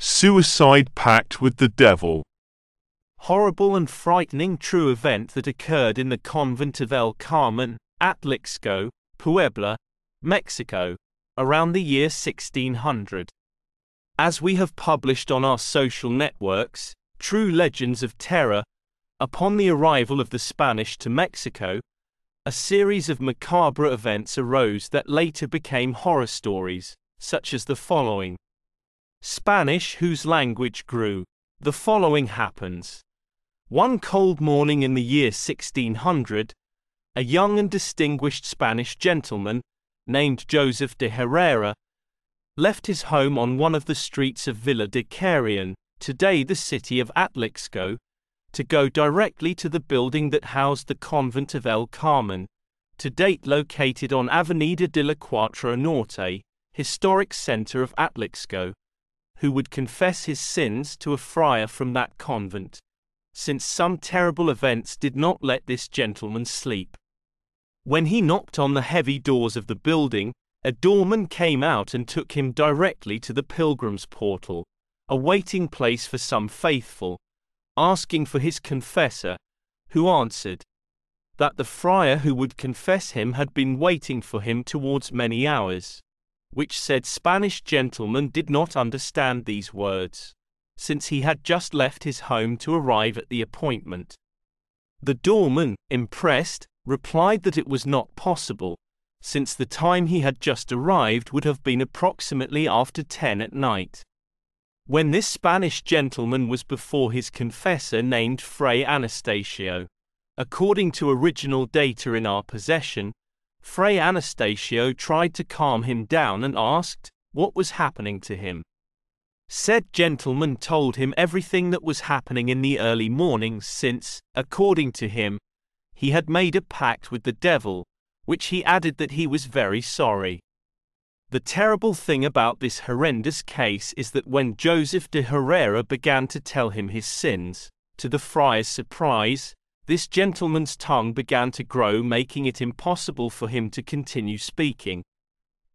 Suicide Pact with the Devil. Horrible and frightening true event that occurred in the convent of El Carmen, Atlixco, Puebla, Mexico, around the year 1600. As we have published on our social networks, True Legends of Terror, upon the arrival of the Spanish to Mexico, a series of macabre events arose that later became horror stories, such as the following. Spanish whose language grew. The following happens. One cold morning in the year 1600, a young and distinguished Spanish gentleman, named Joseph de Herrera, left his home on one of the streets of Villa de Carrion, today the city of Atlixco, to go directly to the building that housed the convent of El Carmen, to date located on Avenida de la Cuatro Norte, historic center of Atlixco, who would confess his sins to a friar from that convent, since some terrible events did not let this gentleman sleep. When he knocked on the heavy doors of the building, a doorman came out and took him directly to the pilgrim's portal, a waiting place for some faithful, asking for his confessor, who answered that the friar who would confess him had been waiting for him towards many hours which said Spanish gentleman did not understand these words, since he had just left his home to arrive at the appointment. The doorman, impressed, replied that it was not possible, since the time he had just arrived would have been approximately after ten at night. When this Spanish gentleman was before his confessor named Fray Anastasio, according to original data in our possession, Fray Anastasio tried to calm him down and asked what was happening to him. Said gentleman told him everything that was happening in the early mornings since, according to him, he had made a pact with the devil, which he added that he was very sorry. The terrible thing about this horrendous case is that when Joseph de Herrera began to tell him his sins, to the friar's surprise, this gentleman's tongue began to grow, making it impossible for him to continue speaking.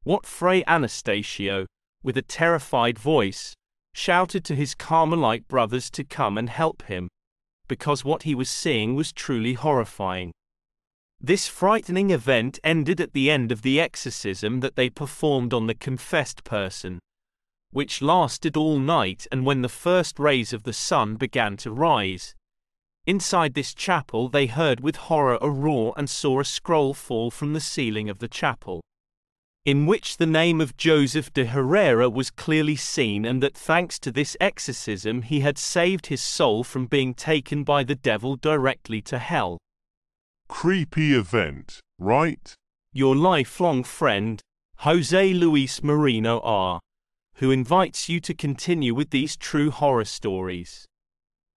What Fray Anastasio, with a terrified voice, shouted to his Carmelite brothers to come and help him, because what he was seeing was truly horrifying. This frightening event ended at the end of the exorcism that they performed on the confessed person, which lasted all night and when the first rays of the sun began to rise, Inside this chapel, they heard with horror a roar and saw a scroll fall from the ceiling of the chapel, in which the name of Joseph de Herrera was clearly seen, and that thanks to this exorcism, he had saved his soul from being taken by the devil directly to hell. Creepy event, right? Your lifelong friend, Jose Luis Marino R., who invites you to continue with these true horror stories.